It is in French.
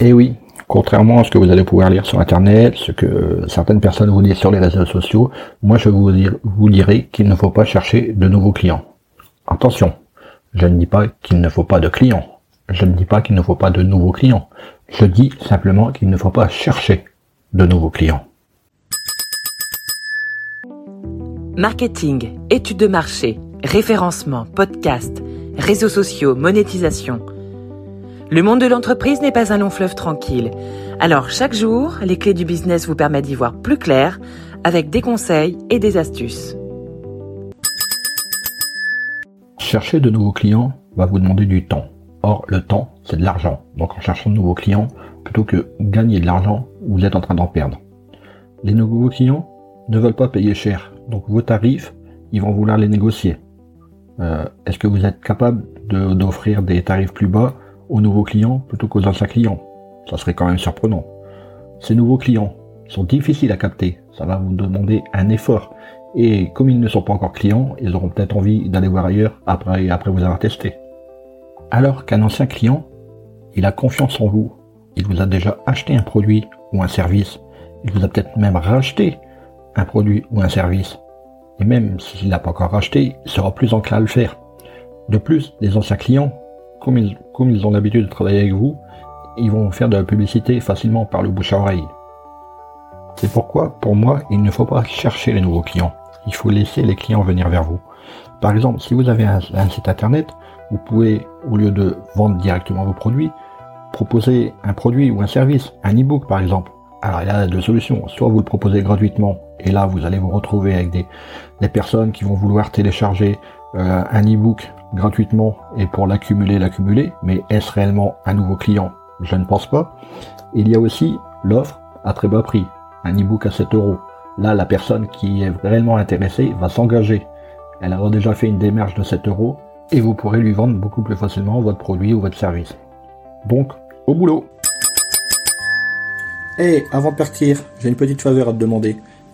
Et oui, contrairement à ce que vous allez pouvoir lire sur Internet, ce que certaines personnes vous disent sur les réseaux sociaux, moi je vous, vous dirai qu'il ne faut pas chercher de nouveaux clients. Attention, je ne dis pas qu'il ne faut pas de clients. Je ne dis pas qu'il ne faut pas de nouveaux clients. Je dis simplement qu'il ne faut pas chercher de nouveaux clients. Marketing, études de marché, référencement, podcast, réseaux sociaux, monétisation. Le monde de l'entreprise n'est pas un long fleuve tranquille. Alors chaque jour, les clés du business vous permettent d'y voir plus clair avec des conseils et des astuces. Chercher de nouveaux clients va vous demander du temps. Or, le temps, c'est de l'argent. Donc en cherchant de nouveaux clients, plutôt que gagner de l'argent, vous êtes en train d'en perdre. Les nouveaux clients ne veulent pas payer cher. Donc vos tarifs, ils vont vouloir les négocier. Euh, est-ce que vous êtes capable d'offrir des tarifs plus bas aux nouveaux clients plutôt qu'aux anciens clients Ça serait quand même surprenant. Ces nouveaux clients sont difficiles à capter. Ça va vous demander un effort. Et comme ils ne sont pas encore clients, ils auront peut-être envie d'aller voir ailleurs après, après vous avoir testé. Alors qu'un ancien client, il a confiance en vous. Il vous a déjà acheté un produit ou un service. Il vous a peut-être même racheté un produit ou un service. Et même s'il n'a pas encore racheté, il sera plus enclin à le faire. De plus, les anciens clients, comme ils, ont l'habitude de travailler avec vous, ils vont faire de la publicité facilement par le bouche à oreille. C'est pourquoi, pour moi, il ne faut pas chercher les nouveaux clients. Il faut laisser les clients venir vers vous. Par exemple, si vous avez un, site internet, vous pouvez, au lieu de vendre directement vos produits, proposer un produit ou un service, un e-book par exemple. Alors il y a deux solutions. Soit vous le proposez gratuitement et là vous allez vous retrouver avec des personnes qui vont vouloir télécharger euh, un e-book gratuitement et pour l'accumuler, l'accumuler. Mais est-ce réellement un nouveau client? Je ne pense pas. Il y a aussi l'offre à très bas prix, un e-book à 7 euros. Là, la personne qui est réellement intéressée va s'engager. Elle aura déjà fait une démarche de 7 euros et vous pourrez lui vendre beaucoup plus facilement votre produit ou votre service. Donc, au boulot Hey, avant de partir, j'ai une petite faveur à te demander.